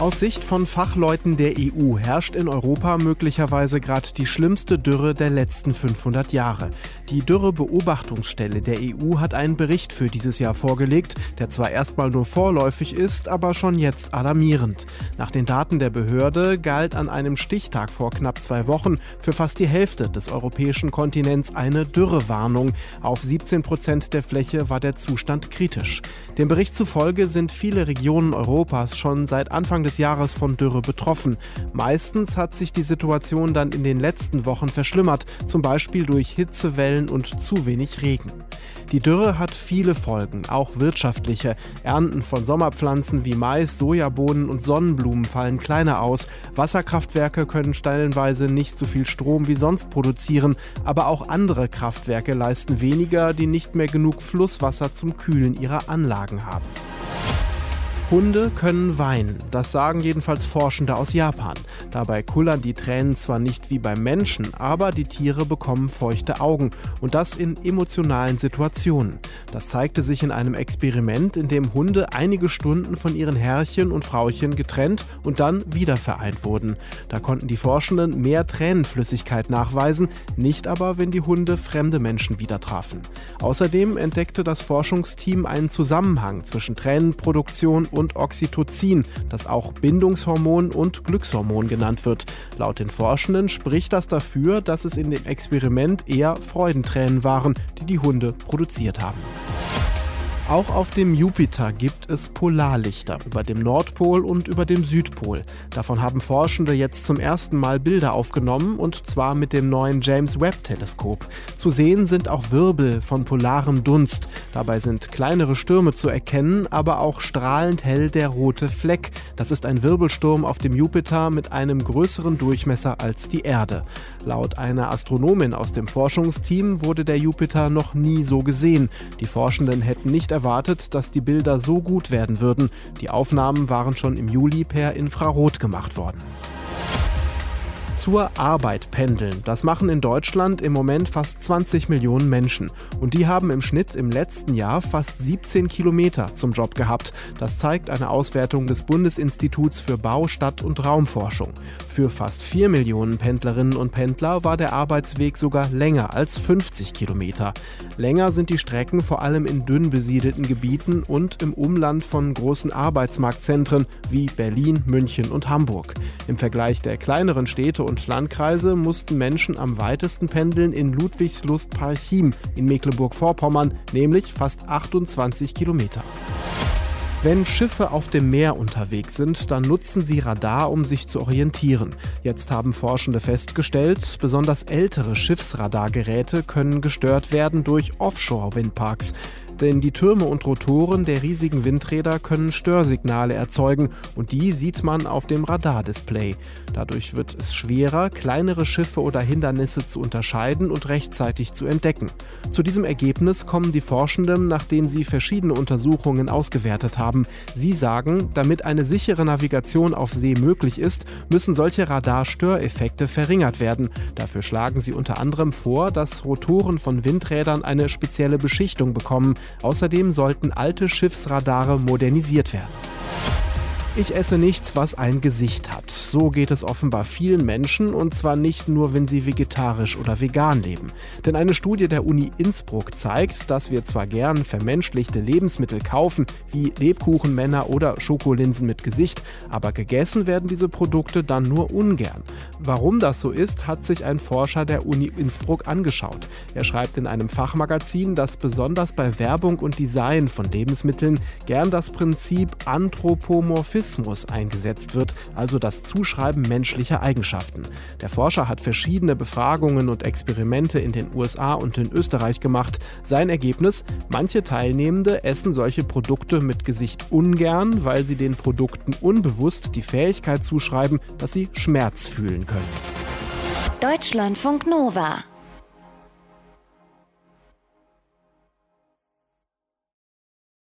Aus Sicht von Fachleuten der EU herrscht in Europa möglicherweise gerade die schlimmste Dürre der letzten 500 Jahre. Die Dürrebeobachtungsstelle der EU hat einen Bericht für dieses Jahr vorgelegt, der zwar erstmal nur vorläufig ist, aber schon jetzt alarmierend. Nach den Daten der Behörde galt an einem Stichtag vor knapp zwei Wochen für fast die Hälfte des europäischen Kontinents eine Dürrewarnung. Auf 17 Prozent der Fläche war der Zustand kritisch. Dem Bericht zufolge sind viele Regionen Europas schon seit Anfang des des Jahres von Dürre betroffen. Meistens hat sich die Situation dann in den letzten Wochen verschlimmert, zum Beispiel durch Hitzewellen und zu wenig Regen. Die Dürre hat viele Folgen, auch wirtschaftliche. Ernten von Sommerpflanzen wie Mais, Sojabohnen und Sonnenblumen fallen kleiner aus. Wasserkraftwerke können stellenweise nicht so viel Strom wie sonst produzieren, aber auch andere Kraftwerke leisten weniger, die nicht mehr genug Flusswasser zum Kühlen ihrer Anlagen haben. Hunde können weinen, das sagen jedenfalls Forschende aus Japan. Dabei kullern die Tränen zwar nicht wie beim Menschen, aber die Tiere bekommen feuchte Augen und das in emotionalen Situationen. Das zeigte sich in einem Experiment, in dem Hunde einige Stunden von ihren Herrchen und Frauchen getrennt und dann wieder vereint wurden. Da konnten die Forschenden mehr Tränenflüssigkeit nachweisen, nicht aber, wenn die Hunde fremde Menschen wieder trafen. Außerdem entdeckte das Forschungsteam einen Zusammenhang zwischen Tränenproduktion und und Oxytocin, das auch Bindungshormon und Glückshormon genannt wird. Laut den Forschenden spricht das dafür, dass es in dem Experiment eher Freudentränen waren, die die Hunde produziert haben. Auch auf dem Jupiter gibt es Polarlichter über dem Nordpol und über dem Südpol. Davon haben Forschende jetzt zum ersten Mal Bilder aufgenommen und zwar mit dem neuen James Webb Teleskop. Zu sehen sind auch Wirbel von polarem Dunst. Dabei sind kleinere Stürme zu erkennen, aber auch strahlend hell der rote Fleck. Das ist ein Wirbelsturm auf dem Jupiter mit einem größeren Durchmesser als die Erde. Laut einer Astronomin aus dem Forschungsteam wurde der Jupiter noch nie so gesehen. Die Forschenden hätten nicht erwartet, dass die Bilder so gut werden würden. Die Aufnahmen waren schon im Juli per Infrarot gemacht worden zur Arbeit pendeln. Das machen in Deutschland im Moment fast 20 Millionen Menschen. Und die haben im Schnitt im letzten Jahr fast 17 Kilometer zum Job gehabt. Das zeigt eine Auswertung des Bundesinstituts für Bau, Stadt und Raumforschung. Für fast 4 Millionen Pendlerinnen und Pendler war der Arbeitsweg sogar länger als 50 Kilometer. Länger sind die Strecken vor allem in dünn besiedelten Gebieten und im Umland von großen Arbeitsmarktzentren wie Berlin, München und Hamburg. Im Vergleich der kleineren Städte und Landkreise mussten Menschen am weitesten pendeln in Ludwigslust-Parchim in Mecklenburg-Vorpommern, nämlich fast 28 Kilometer. Wenn Schiffe auf dem Meer unterwegs sind, dann nutzen sie Radar, um sich zu orientieren. Jetzt haben Forschende festgestellt, besonders ältere Schiffsradargeräte können gestört werden durch Offshore-Windparks denn die Türme und Rotoren der riesigen Windräder können Störsignale erzeugen und die sieht man auf dem Radardisplay. Dadurch wird es schwerer, kleinere Schiffe oder Hindernisse zu unterscheiden und rechtzeitig zu entdecken. Zu diesem Ergebnis kommen die Forschenden, nachdem sie verschiedene Untersuchungen ausgewertet haben. Sie sagen, damit eine sichere Navigation auf See möglich ist, müssen solche Radarstöreffekte verringert werden. Dafür schlagen sie unter anderem vor, dass Rotoren von Windrädern eine spezielle Beschichtung bekommen. Außerdem sollten alte Schiffsradare modernisiert werden. Ich esse nichts, was ein Gesicht hat. So geht es offenbar vielen Menschen und zwar nicht nur, wenn sie vegetarisch oder vegan leben. Denn eine Studie der Uni Innsbruck zeigt, dass wir zwar gern vermenschlichte Lebensmittel kaufen, wie Lebkuchenmänner oder Schokolinsen mit Gesicht, aber gegessen werden diese Produkte dann nur ungern. Warum das so ist, hat sich ein Forscher der Uni Innsbruck angeschaut. Er schreibt in einem Fachmagazin, dass besonders bei Werbung und Design von Lebensmitteln gern das Prinzip Anthropomorphismus Anthropomorphismus eingesetzt wird, also das Zuschreiben menschlicher Eigenschaften. Der Forscher hat verschiedene Befragungen und Experimente in den USA und in Österreich gemacht. Sein Ergebnis, manche Teilnehmende essen solche Produkte mit Gesicht ungern, weil sie den Produkten unbewusst die Fähigkeit zuschreiben, dass sie Schmerz fühlen können. Deutschlandfunk Nova